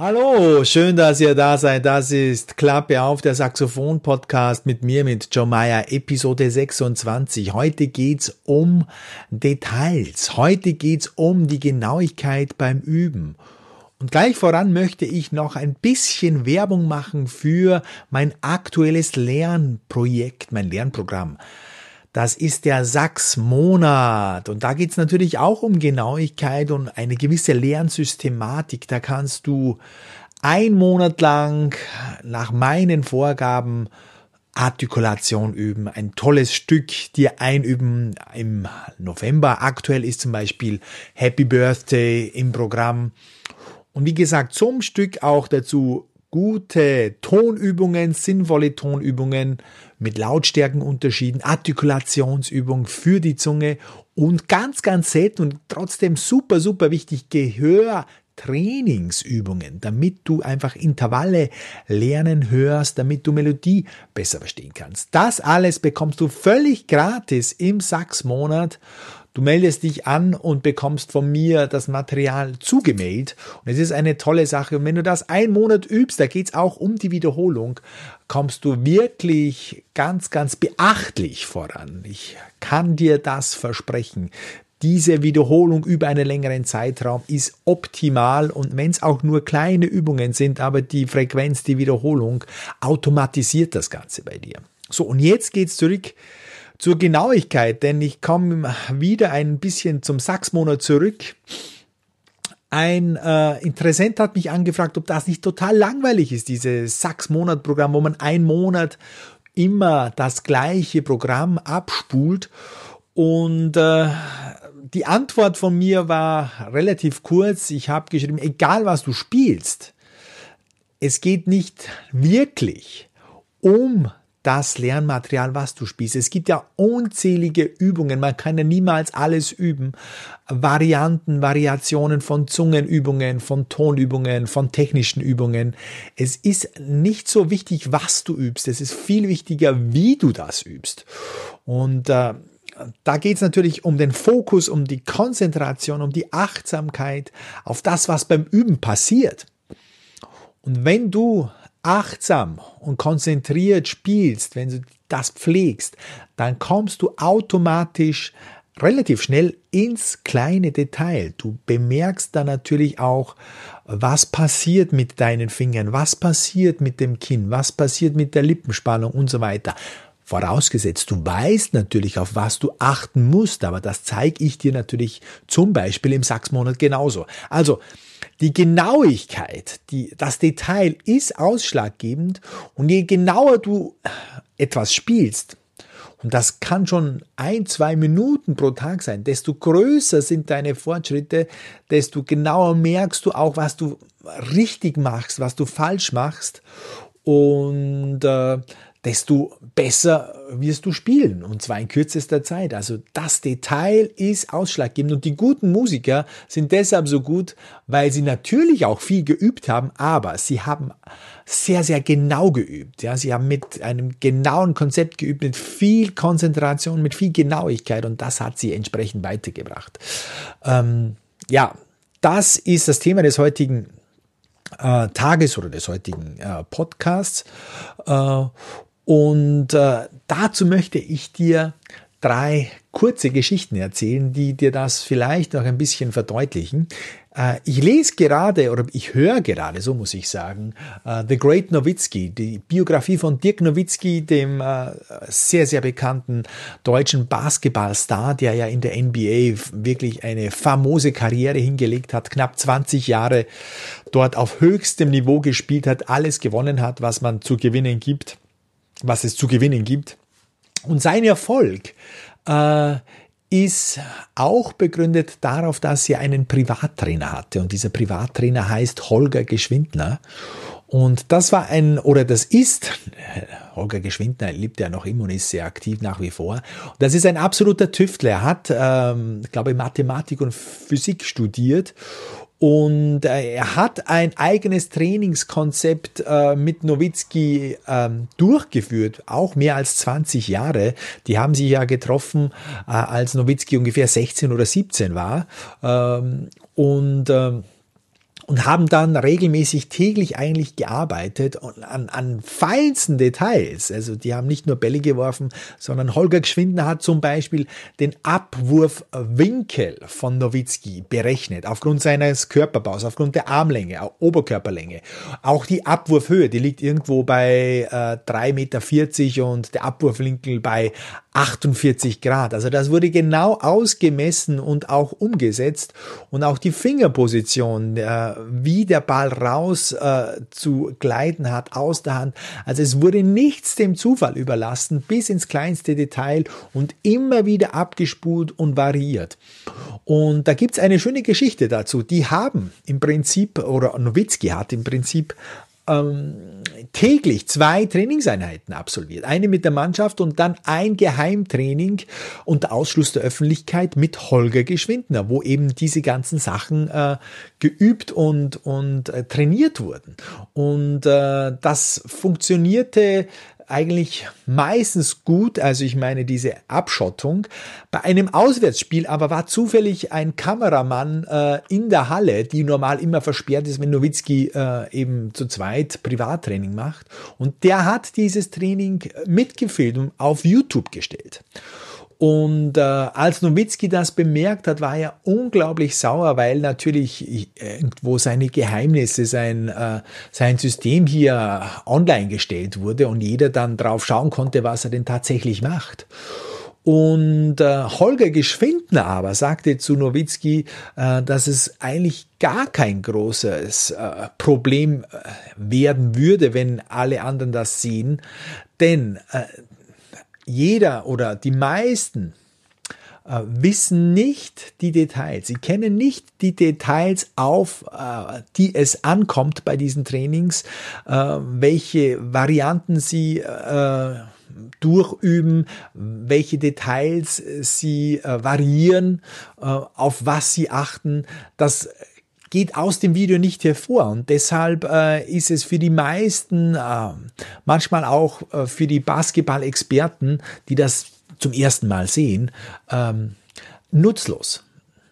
Hallo, schön, dass ihr da seid. Das ist Klappe auf, der Saxophon-Podcast mit mir, mit Joe Meyer, Episode 26. Heute geht's um Details. Heute geht's um die Genauigkeit beim Üben. Und gleich voran möchte ich noch ein bisschen Werbung machen für mein aktuelles Lernprojekt, mein Lernprogramm. Das ist der Sachs-Monat. Und da geht es natürlich auch um Genauigkeit und eine gewisse Lernsystematik. Da kannst du ein Monat lang nach meinen Vorgaben Artikulation üben, ein tolles Stück dir einüben im November. Aktuell ist zum Beispiel Happy Birthday im Programm. Und wie gesagt, zum Stück auch dazu gute Tonübungen, sinnvolle Tonübungen mit Lautstärkenunterschieden, Artikulationsübung für die Zunge und ganz, ganz selten und trotzdem super, super wichtig, Gehör. Trainingsübungen, damit du einfach Intervalle lernen hörst, damit du Melodie besser verstehen kannst. Das alles bekommst du völlig gratis im Sachs-Monat Du meldest dich an und bekommst von mir das Material zugemailt. Und es ist eine tolle Sache. Und wenn du das einen Monat übst, da geht es auch um die Wiederholung, kommst du wirklich ganz, ganz beachtlich voran. Ich kann dir das versprechen. Diese Wiederholung über einen längeren Zeitraum ist optimal und wenn es auch nur kleine Übungen sind, aber die Frequenz, die Wiederholung automatisiert das Ganze bei dir. So, und jetzt geht's zurück zur Genauigkeit, denn ich komme wieder ein bisschen zum Sachsmonat zurück. Ein äh, Interessent hat mich angefragt, ob das nicht total langweilig ist, dieses Sachs-Monat-Programm, wo man einen Monat immer das gleiche Programm abspult. Und äh, die Antwort von mir war relativ kurz. Ich habe geschrieben, egal was du spielst, es geht nicht wirklich um das Lernmaterial, was du spielst. Es gibt ja unzählige Übungen, man kann ja niemals alles üben. Varianten, Variationen von Zungenübungen, von Tonübungen, von technischen Übungen. Es ist nicht so wichtig, was du übst, es ist viel wichtiger, wie du das übst. Und äh, da geht es natürlich um den Fokus, um die Konzentration, um die Achtsamkeit auf das, was beim Üben passiert. Und wenn du achtsam und konzentriert spielst, wenn du das pflegst, dann kommst du automatisch relativ schnell ins kleine Detail. Du bemerkst dann natürlich auch, was passiert mit deinen Fingern, was passiert mit dem Kinn, was passiert mit der Lippenspannung und so weiter. Vorausgesetzt, du weißt natürlich, auf was du achten musst, aber das zeige ich dir natürlich zum Beispiel im Sachsmonat genauso. Also, die Genauigkeit, die, das Detail ist ausschlaggebend und je genauer du etwas spielst, und das kann schon ein, zwei Minuten pro Tag sein, desto größer sind deine Fortschritte, desto genauer merkst du auch, was du richtig machst, was du falsch machst. Und äh, desto besser wirst du spielen und zwar in kürzester Zeit. Also das Detail ist ausschlaggebend und die guten Musiker sind deshalb so gut, weil sie natürlich auch viel geübt haben, aber sie haben sehr, sehr genau geübt. Ja, sie haben mit einem genauen Konzept geübt, mit viel Konzentration, mit viel Genauigkeit und das hat sie entsprechend weitergebracht. Ähm, ja, das ist das Thema des heutigen äh, Tages oder des heutigen äh, Podcasts. Äh, und äh, dazu möchte ich dir drei kurze Geschichten erzählen, die dir das vielleicht noch ein bisschen verdeutlichen. Äh, ich lese gerade oder ich höre gerade, so muss ich sagen, äh, The Great Nowitzki, die Biografie von Dirk Nowitzki, dem äh, sehr, sehr bekannten deutschen Basketballstar, der ja in der NBA wirklich eine famose Karriere hingelegt hat, knapp 20 Jahre dort auf höchstem Niveau gespielt hat, alles gewonnen hat, was man zu gewinnen gibt was es zu gewinnen gibt. Und sein Erfolg äh, ist auch begründet darauf, dass er einen Privattrainer hatte. Und dieser Privattrainer heißt Holger Geschwindner. Und das war ein, oder das ist, Holger Geschwindner lebt ja noch immer und ist sehr aktiv nach wie vor. Das ist ein absoluter Tüftler. Er hat, ähm, glaube ich, Mathematik und Physik studiert und äh, er hat ein eigenes Trainingskonzept äh, mit Nowitzki ähm, durchgeführt, auch mehr als 20 Jahre. Die haben sich ja getroffen, äh, als Nowitzki ungefähr 16 oder 17 war. Ähm, und ähm, und haben dann regelmäßig täglich eigentlich gearbeitet an, an feinsten Details. Also die haben nicht nur Bälle geworfen, sondern Holger Geschwindner hat zum Beispiel den Abwurfwinkel von Nowitzki berechnet, aufgrund seines Körperbaus, aufgrund der Armlänge, Oberkörperlänge. Auch die Abwurfhöhe, die liegt irgendwo bei äh, 3,40 Meter und der Abwurfwinkel bei 48 Grad. Also das wurde genau ausgemessen und auch umgesetzt und auch die Fingerposition, äh, wie der Ball raus äh, zu gleiten hat aus der Hand. Also es wurde nichts dem Zufall überlassen, bis ins kleinste Detail und immer wieder abgespult und variiert. Und da gibt's eine schöne Geschichte dazu. Die haben im Prinzip, oder Nowitzki hat im Prinzip ähm, täglich zwei Trainingseinheiten absolviert. Eine mit der Mannschaft und dann ein Geheimtraining unter Ausschluss der Öffentlichkeit mit Holger Geschwindner, wo eben diese ganzen Sachen äh, geübt und, und äh, trainiert wurden. Und äh, das funktionierte eigentlich meistens gut, also ich meine diese Abschottung. Bei einem Auswärtsspiel aber war zufällig ein Kameramann äh, in der Halle, die normal immer versperrt ist, wenn Nowitzki äh, eben zu zweit Privattraining macht. Und der hat dieses Training mitgefilmt und auf YouTube gestellt. Und äh, als Nowitzki das bemerkt hat, war er unglaublich sauer, weil natürlich irgendwo seine Geheimnisse, sein, äh, sein System hier online gestellt wurde und jeder dann drauf schauen konnte, was er denn tatsächlich macht. Und äh, Holger Geschwindner aber sagte zu Nowitzki, äh, dass es eigentlich gar kein großes äh, Problem äh, werden würde, wenn alle anderen das sehen. Denn äh, jeder oder die meisten äh, wissen nicht die Details. Sie kennen nicht die Details, auf äh, die es ankommt bei diesen Trainings, äh, welche Varianten sie durchüben, welche Details sie variieren, auf was sie achten. Das geht aus dem Video nicht hervor und deshalb äh, ist es für die meisten, äh, manchmal auch äh, für die Basketball-Experten, die das zum ersten Mal sehen, ähm, nutzlos.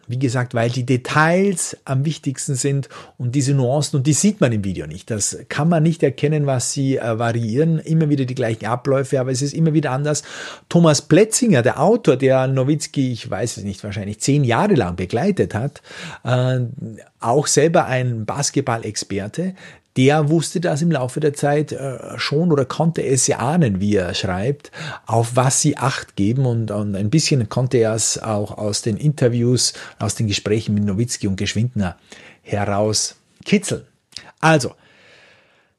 Wie gesagt, weil die Details am wichtigsten sind und diese Nuancen, und die sieht man im Video nicht. Das kann man nicht erkennen, was sie äh, variieren. Immer wieder die gleichen Abläufe, aber es ist immer wieder anders. Thomas Plätzinger, der Autor, der Nowitzki, ich weiß es nicht, wahrscheinlich zehn Jahre lang begleitet hat, äh, auch selber ein Basketball-Experte, der wusste das im Laufe der Zeit äh, schon oder konnte es ja ahnen, wie er schreibt, auf was sie Acht geben und, und ein bisschen konnte er es auch aus den Interviews, aus den Gesprächen mit Nowitzki und Geschwindner heraus kitzeln. Also,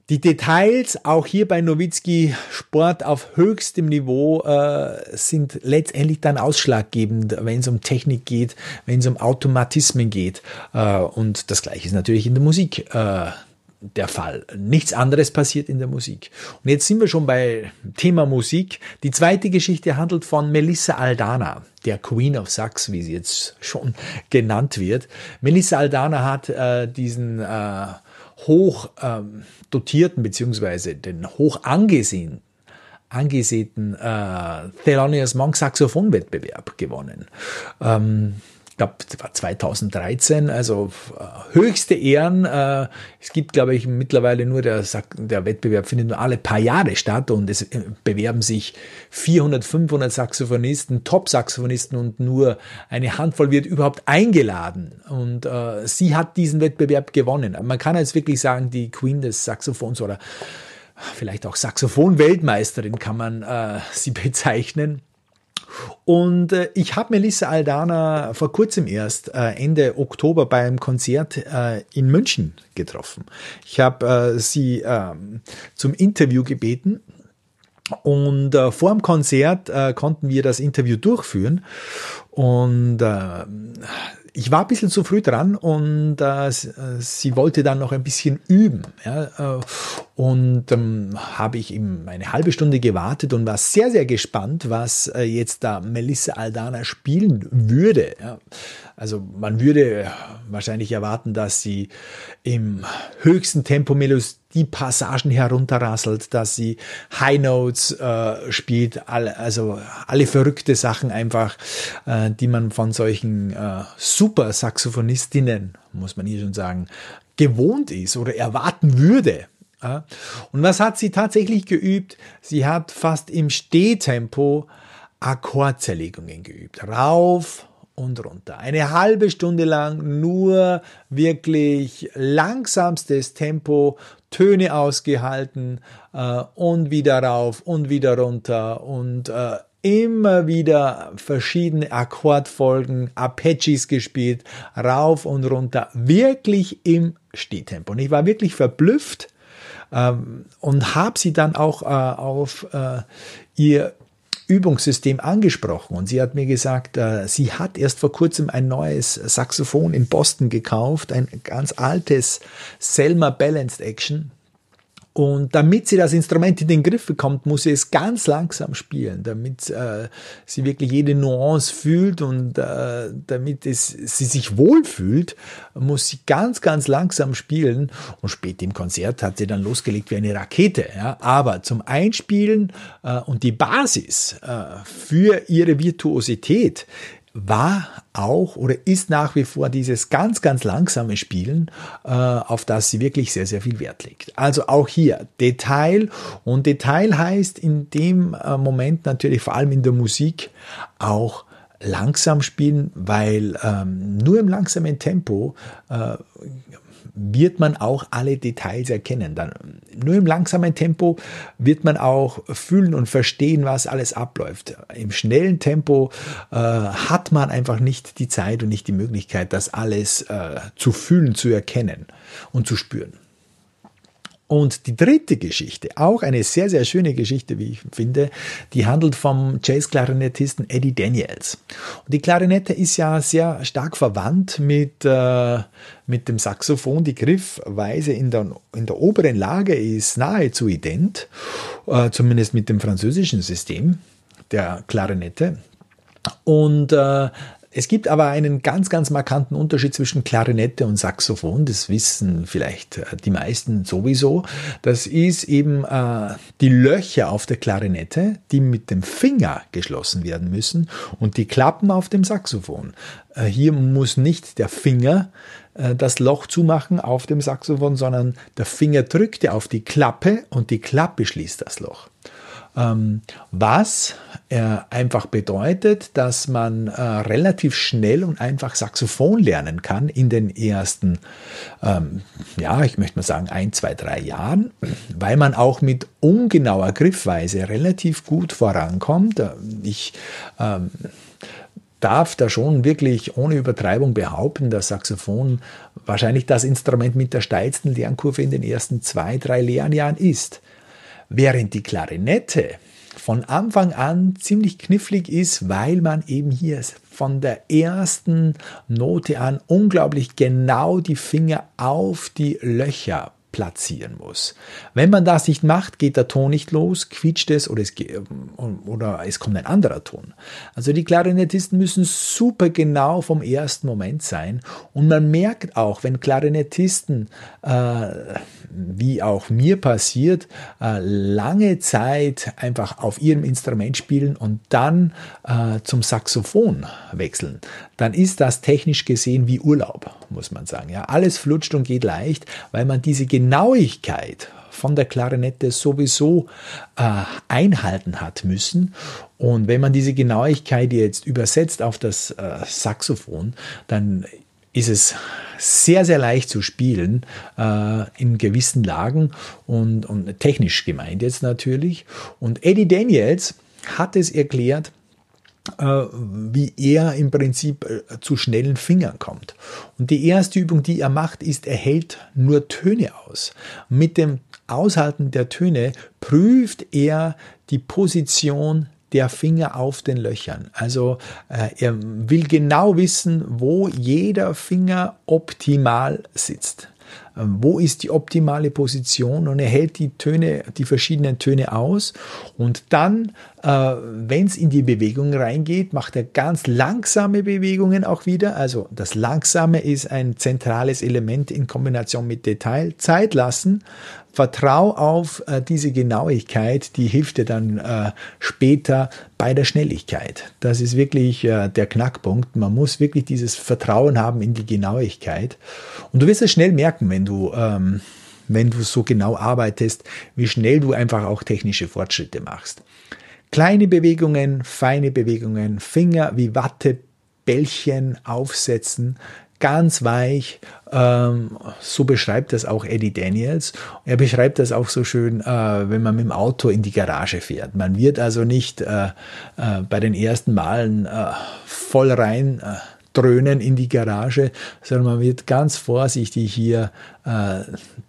die Details, auch hier bei Nowitzki Sport auf höchstem Niveau, äh, sind letztendlich dann ausschlaggebend, wenn es um Technik geht, wenn es um Automatismen geht. Äh, und das gleiche ist natürlich in der Musik äh, der Fall. Nichts anderes passiert in der Musik. Und jetzt sind wir schon bei Thema Musik. Die zweite Geschichte handelt von Melissa Aldana, der Queen of Sax, wie sie jetzt schon genannt wird. Melissa Aldana hat äh, diesen äh, hoch ähm, dotierten beziehungsweise den hoch angesehenen angesehenen äh, Thelonious Monk Saxophonwettbewerb gewonnen. Ähm, ich war 2013, also äh, höchste Ehren. Äh, es gibt, glaube ich, mittlerweile nur der, der Wettbewerb findet nur alle paar Jahre statt und es äh, bewerben sich 400, 500 Saxophonisten, Top-Saxophonisten und nur eine Handvoll wird überhaupt eingeladen. Und äh, sie hat diesen Wettbewerb gewonnen. Man kann jetzt wirklich sagen, die Queen des Saxophons oder vielleicht auch Saxophon-Weltmeisterin kann man äh, sie bezeichnen. Und äh, ich habe Melissa Aldana vor kurzem erst äh, Ende Oktober beim Konzert äh, in München getroffen. Ich habe äh, sie äh, zum Interview gebeten und äh, vor dem Konzert äh, konnten wir das Interview durchführen. Und äh, ich war ein bisschen zu früh dran und äh, sie wollte dann noch ein bisschen üben. Ja, äh, und ähm, habe ich ihm eine halbe Stunde gewartet und war sehr, sehr gespannt, was äh, jetzt da Melissa Aldana spielen würde. Ja. Also man würde wahrscheinlich erwarten, dass sie im höchsten Tempo die Passagen herunterrasselt, dass sie High Notes äh, spielt, alle, also alle verrückte Sachen einfach, äh, die man von solchen äh, Super Saxophonistinnen, muss man hier schon sagen, gewohnt ist oder erwarten würde. Und was hat sie tatsächlich geübt? Sie hat fast im Stehtempo Akkordzerlegungen geübt. Rauf und runter. Eine halbe Stunde lang nur wirklich langsamstes Tempo, Töne ausgehalten äh, und wieder rauf und wieder runter und äh, immer wieder verschiedene Akkordfolgen, Apaches gespielt, rauf und runter, wirklich im Stehtempo. Und ich war wirklich verblüfft ähm, und habe sie dann auch äh, auf äh, ihr Übungssystem angesprochen. Und sie hat mir gesagt, äh, sie hat erst vor kurzem ein neues Saxophon in Boston gekauft, ein ganz altes Selma Balanced Action und damit sie das Instrument in den Griff bekommt, muss sie es ganz langsam spielen, damit äh, sie wirklich jede Nuance fühlt und äh, damit es, sie sich wohlfühlt, muss sie ganz, ganz langsam spielen. Und später im Konzert hat sie dann losgelegt wie eine Rakete. Ja? Aber zum Einspielen äh, und die Basis äh, für ihre Virtuosität war auch oder ist nach wie vor dieses ganz, ganz langsame Spielen, äh, auf das sie wirklich sehr, sehr viel Wert legt. Also auch hier Detail und Detail heißt in dem äh, Moment natürlich vor allem in der Musik auch langsam spielen, weil ähm, nur im langsamen Tempo äh, wird man auch alle Details erkennen. Dann nur im langsamen Tempo wird man auch fühlen und verstehen, was alles abläuft. Im schnellen Tempo äh, hat man einfach nicht die Zeit und nicht die Möglichkeit, das alles äh, zu fühlen, zu erkennen und zu spüren. Und die dritte Geschichte, auch eine sehr, sehr schöne Geschichte, wie ich finde, die handelt vom Jazz-Klarinettisten Eddie Daniels. Und die Klarinette ist ja sehr stark verwandt mit, äh, mit dem Saxophon. Die Griffweise in der, in der oberen Lage ist nahezu ident, äh, zumindest mit dem französischen System der Klarinette. Und äh, es gibt aber einen ganz, ganz markanten Unterschied zwischen Klarinette und Saxophon. Das wissen vielleicht äh, die meisten sowieso. Das ist eben äh, die Löcher auf der Klarinette, die mit dem Finger geschlossen werden müssen und die Klappen auf dem Saxophon. Äh, hier muss nicht der Finger äh, das Loch zumachen auf dem Saxophon, sondern der Finger drückt auf die Klappe und die Klappe schließt das Loch. Ähm, was äh, einfach bedeutet, dass man äh, relativ schnell und einfach Saxophon lernen kann in den ersten, ähm, ja, ich möchte mal sagen, ein, zwei, drei Jahren, weil man auch mit ungenauer Griffweise relativ gut vorankommt. Äh, ich ähm, darf da schon wirklich ohne Übertreibung behaupten, dass Saxophon wahrscheinlich das Instrument mit der steilsten Lernkurve in den ersten zwei, drei Lernjahren ist. Während die Klarinette von Anfang an ziemlich knifflig ist, weil man eben hier von der ersten Note an unglaublich genau die Finger auf die Löcher platzieren muss. Wenn man das nicht macht, geht der Ton nicht los, quietscht es oder es, oder es kommt ein anderer Ton. Also die Klarinettisten müssen super genau vom ersten Moment sein und man merkt auch, wenn Klarinettisten, äh, wie auch mir passiert, äh, lange Zeit einfach auf ihrem Instrument spielen und dann äh, zum Saxophon wechseln, dann ist das technisch gesehen wie Urlaub, muss man sagen. Ja, alles flutscht und geht leicht, weil man diese Genauigkeit von der Klarinette sowieso äh, einhalten hat müssen. Und wenn man diese Genauigkeit jetzt übersetzt auf das äh, Saxophon, dann ist es sehr, sehr leicht zu spielen äh, in gewissen Lagen und, und technisch gemeint jetzt natürlich. Und Eddie Daniels hat es erklärt, wie er im Prinzip äh, zu schnellen Fingern kommt. Und die erste Übung, die er macht, ist, er hält nur Töne aus. Mit dem Aushalten der Töne prüft er die Position der Finger auf den Löchern. Also äh, er will genau wissen, wo jeder Finger optimal sitzt. Ähm, wo ist die optimale Position und er hält die Töne, die verschiedenen Töne aus und dann, äh, wenn es in die Bewegung reingeht, macht er ganz langsame Bewegungen auch wieder. Also das Langsame ist ein zentrales Element in Kombination mit Detail. Zeit lassen, Vertrau auf äh, diese Genauigkeit, die hilft dir dann äh, später bei der Schnelligkeit. Das ist wirklich äh, der Knackpunkt. Man muss wirklich dieses Vertrauen haben in die Genauigkeit. Und du wirst es schnell merken, wenn du, ähm, wenn du so genau arbeitest, wie schnell du einfach auch technische Fortschritte machst. Kleine Bewegungen, feine Bewegungen, Finger wie Wattebällchen aufsetzen, ganz weich. Ähm, so beschreibt das auch Eddie Daniels. Er beschreibt das auch so schön, äh, wenn man mit dem Auto in die Garage fährt. Man wird also nicht äh, äh, bei den ersten Malen äh, voll rein äh, dröhnen in die Garage, sondern man wird ganz vorsichtig hier äh,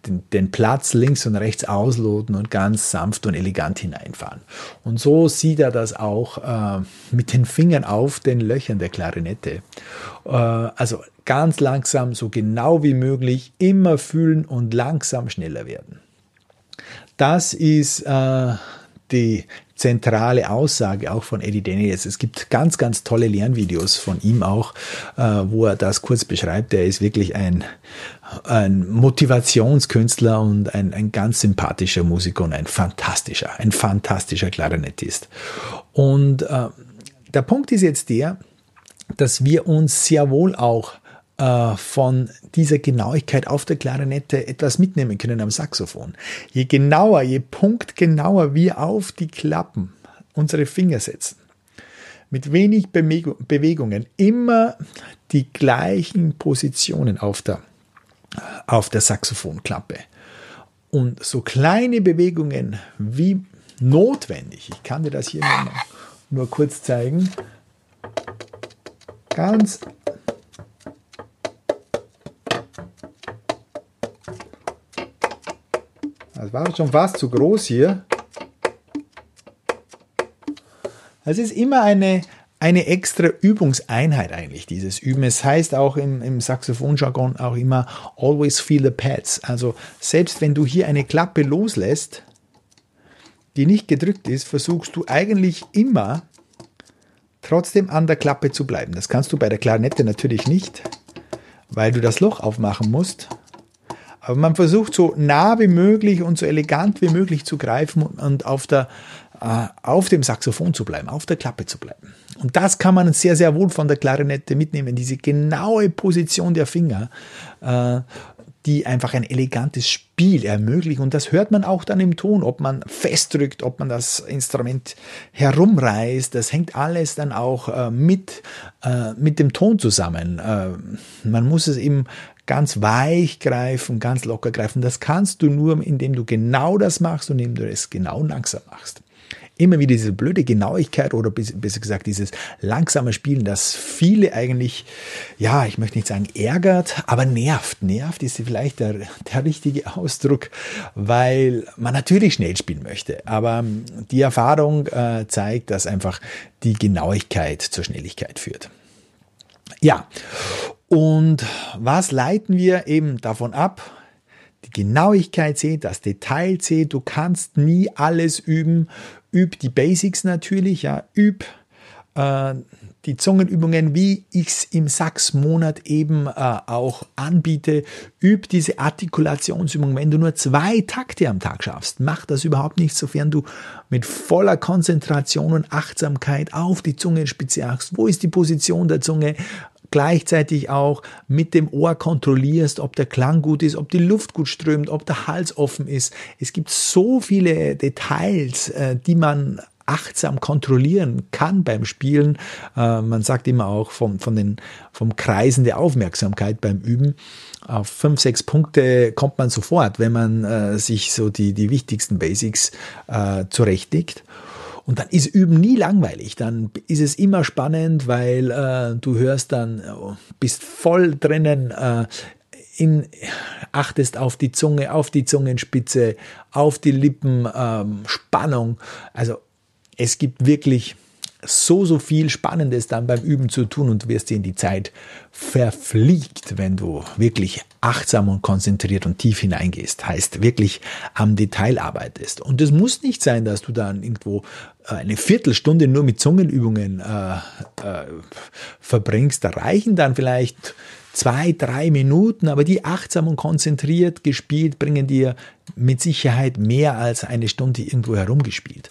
den, den, Platz links und rechts ausloten und ganz sanft und elegant hineinfahren. Und so sieht er das auch äh, mit den Fingern auf den Löchern der Klarinette. Äh, also ganz langsam, so genau wie möglich, immer fühlen und langsam schneller werden. Das ist äh, die zentrale Aussage auch von Eddie Daniels. Es gibt ganz, ganz tolle Lernvideos von ihm auch, äh, wo er das kurz beschreibt. Er ist wirklich ein, ein Motivationskünstler und ein, ein ganz sympathischer Musiker und ein fantastischer, ein fantastischer Klarinettist. Und äh, der Punkt ist jetzt der, dass wir uns sehr wohl auch äh, von dieser Genauigkeit auf der Klarinette etwas mitnehmen können am Saxophon. Je genauer, je punktgenauer wir auf die Klappen unsere Finger setzen, mit wenig Bewegungen, immer die gleichen Positionen auf der, auf der Saxophonklappe. Und so kleine Bewegungen wie notwendig, ich kann dir das hier nur, nur kurz zeigen, ganz Das war schon fast zu groß hier. Es ist immer eine, eine extra Übungseinheit eigentlich, dieses Üben. Es heißt auch im, im Saxophonjargon auch immer always feel the pads. Also selbst wenn du hier eine Klappe loslässt, die nicht gedrückt ist, versuchst du eigentlich immer trotzdem an der Klappe zu bleiben. Das kannst du bei der Klarinette natürlich nicht, weil du das Loch aufmachen musst. Aber man versucht so nah wie möglich und so elegant wie möglich zu greifen und auf, der, äh, auf dem Saxophon zu bleiben, auf der Klappe zu bleiben. Und das kann man sehr, sehr wohl von der Klarinette mitnehmen, diese genaue Position der Finger, äh, die einfach ein elegantes Spiel ermöglicht. Und das hört man auch dann im Ton, ob man festdrückt, ob man das Instrument herumreißt. Das hängt alles dann auch äh, mit, äh, mit dem Ton zusammen. Äh, man muss es eben ganz weich greifen, ganz locker greifen. Das kannst du nur, indem du genau das machst und indem du es genau langsam machst. Immer wieder diese blöde Genauigkeit oder besser gesagt dieses langsame Spielen, das viele eigentlich, ja, ich möchte nicht sagen ärgert, aber nervt. Nervt ist vielleicht der, der richtige Ausdruck, weil man natürlich schnell spielen möchte. Aber die Erfahrung äh, zeigt, dass einfach die Genauigkeit zur Schnelligkeit führt. Ja, und was leiten wir eben davon ab? Die Genauigkeit zählt, das Detail zählt. Du kannst nie alles üben. Üb die Basics natürlich, ja, üb äh, die Zungenübungen, wie ich es im Sachs-Monat eben äh, auch anbiete. Üb diese Artikulationsübungen. Wenn du nur zwei Takte am Tag schaffst, mach das überhaupt nicht, sofern du mit voller Konzentration und Achtsamkeit auf die Zungenspitze achtst. Wo ist die Position der Zunge? Gleichzeitig auch mit dem Ohr kontrollierst, ob der Klang gut ist, ob die Luft gut strömt, ob der Hals offen ist. Es gibt so viele Details, äh, die man achtsam kontrollieren kann beim Spielen. Äh, man sagt immer auch vom, von den, vom Kreisen der Aufmerksamkeit beim Üben. Auf fünf, sechs Punkte kommt man sofort, wenn man äh, sich so die, die wichtigsten Basics zurechtlegt. Und dann ist Üben nie langweilig. Dann ist es immer spannend, weil äh, du hörst dann, oh, bist voll drinnen, äh, in, achtest auf die Zunge, auf die Zungenspitze, auf die Lippen, ähm, Spannung. Also es gibt wirklich so, so viel Spannendes dann beim Üben zu tun und du wirst sehen, die Zeit verfliegt, wenn du wirklich achtsam und konzentriert und tief hineingehst. Heißt wirklich am Detail arbeitest. Und es muss nicht sein, dass du dann irgendwo äh, eine Viertelstunde nur mit Zungenübungen äh, äh, verbringst. Da reichen dann vielleicht zwei, drei Minuten, aber die achtsam und konzentriert gespielt bringen dir mit Sicherheit mehr als eine Stunde irgendwo herumgespielt.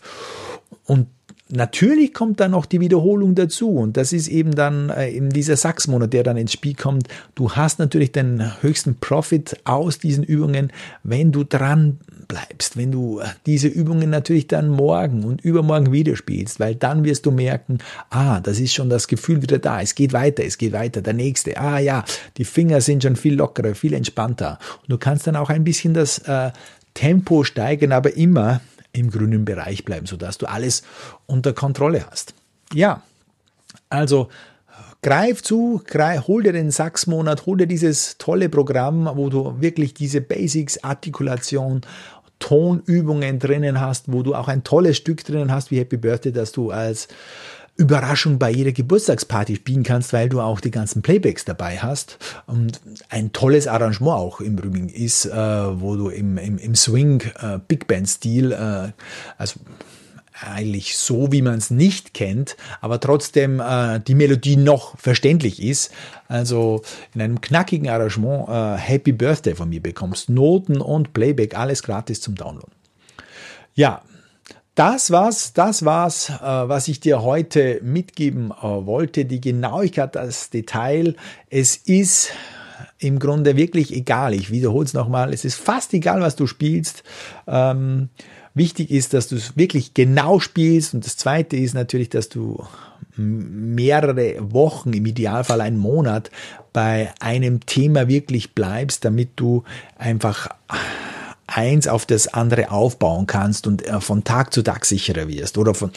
Und Natürlich kommt dann noch die Wiederholung dazu und das ist eben dann äh, in dieser Sachsmonat, der dann ins Spiel kommt. Du hast natürlich den höchsten Profit aus diesen Übungen, wenn du dran bleibst, wenn du äh, diese Übungen natürlich dann morgen und übermorgen wieder spielst, weil dann wirst du merken, ah, das ist schon das Gefühl wieder da, es geht weiter, es geht weiter, der nächste, ah ja, die Finger sind schon viel lockerer, viel entspannter. Und du kannst dann auch ein bisschen das äh, Tempo steigern, aber immer im grünen Bereich bleiben, sodass du alles unter Kontrolle hast. Ja, also greif zu, greif, hol dir den Sachsmonat, hol dir dieses tolle Programm, wo du wirklich diese Basics, Artikulation, Tonübungen drinnen hast, wo du auch ein tolles Stück drinnen hast, wie Happy Birthday, dass du als Überraschung bei jeder Geburtstagsparty spielen kannst, weil du auch die ganzen Playbacks dabei hast. Und ein tolles Arrangement auch im Übrigen ist, äh, wo du im, im, im Swing äh, Big Band Stil, äh, also eigentlich so, wie man es nicht kennt, aber trotzdem äh, die Melodie noch verständlich ist. Also in einem knackigen Arrangement äh, Happy Birthday von mir bekommst. Noten und Playback, alles gratis zum Download. Ja, das war's, das war's, äh, was ich dir heute mitgeben äh, wollte. Die Genauigkeit, das Detail. Es ist im Grunde wirklich egal. Ich wiederhole es nochmal. Es ist fast egal, was du spielst. Ähm, wichtig ist, dass du es wirklich genau spielst. Und das zweite ist natürlich, dass du mehrere Wochen, im Idealfall einen Monat, bei einem Thema wirklich bleibst, damit du einfach eins auf das andere aufbauen kannst und äh, von Tag zu Tag sicherer wirst oder von,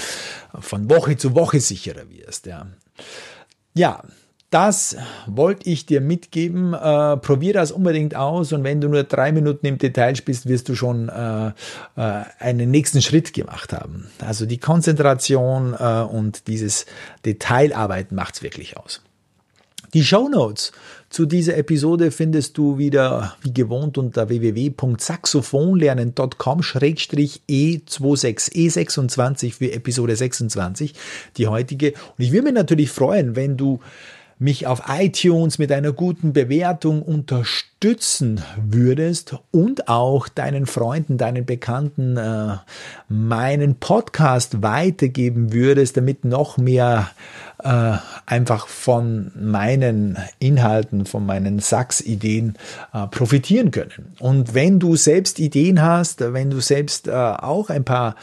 von Woche zu Woche sicherer wirst. Ja, ja das wollte ich dir mitgeben. Äh, probier das unbedingt aus und wenn du nur drei Minuten im Detail spielst, wirst du schon äh, äh, einen nächsten Schritt gemacht haben. Also die Konzentration äh, und dieses Detailarbeiten macht's wirklich aus. Die Show Notes zu dieser Episode findest du wieder wie gewohnt unter www.saxophonlernen.com-e26 E26 für Episode 26, die heutige. Und ich würde mich natürlich freuen, wenn du mich auf iTunes mit einer guten Bewertung unterstützen würdest und auch deinen Freunden, deinen Bekannten äh, meinen Podcast weitergeben würdest, damit noch mehr äh, einfach von meinen Inhalten, von meinen Sachs-Ideen äh, profitieren können. Und wenn du selbst Ideen hast, wenn du selbst äh, auch ein paar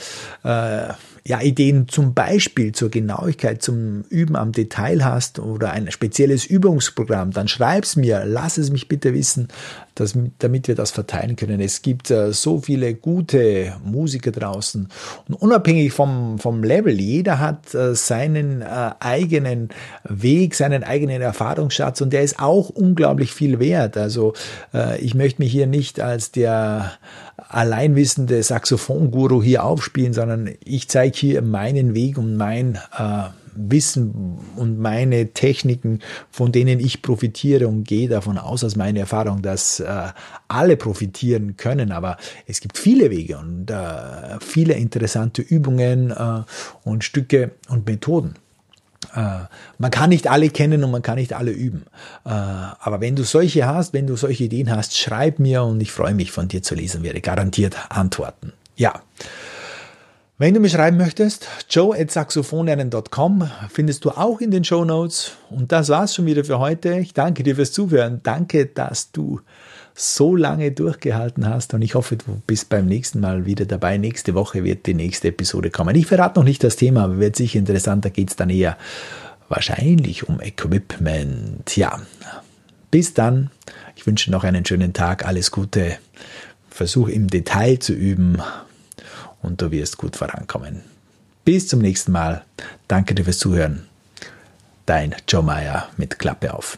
äh, ja, Ideen zum Beispiel zur Genauigkeit, zum Üben am Detail hast oder ein spezielles Übungsprogramm, dann schreib's mir, lass es mich bitte wissen, dass, damit wir das verteilen können. Es gibt äh, so viele gute Musiker draußen und unabhängig vom, vom Level, jeder hat äh, seinen äh, eigenen Weg, seinen eigenen Erfahrungsschatz und der ist auch unglaublich viel wert. Also äh, ich möchte mich hier nicht als der alleinwissende Saxophonguru hier aufspielen, sondern ich zeige hier meinen Weg und mein äh, Wissen und meine Techniken, von denen ich profitiere und gehe davon aus, aus meiner Erfahrung, dass äh, alle profitieren können. Aber es gibt viele Wege und äh, viele interessante Übungen äh, und Stücke und Methoden. Äh, man kann nicht alle kennen und man kann nicht alle üben. Äh, aber wenn du solche hast, wenn du solche Ideen hast, schreib mir und ich freue mich von dir zu lesen, werde garantiert antworten. Ja. Wenn du mir schreiben möchtest, joe at saxophonlernen.com findest du auch in den Show Notes. Und das war's schon wieder für heute. Ich danke dir fürs Zuhören. Danke, dass du so lange durchgehalten hast und ich hoffe, du bist beim nächsten Mal wieder dabei. Nächste Woche wird die nächste Episode kommen. Ich verrate noch nicht das Thema, aber wird sicher interessant. Da geht es dann eher wahrscheinlich um Equipment. Ja, bis dann. Ich wünsche noch einen schönen Tag. Alles Gute. Versuch im Detail zu üben und du wirst gut vorankommen. Bis zum nächsten Mal. Danke dir fürs Zuhören. Dein Joe Meyer mit Klappe auf.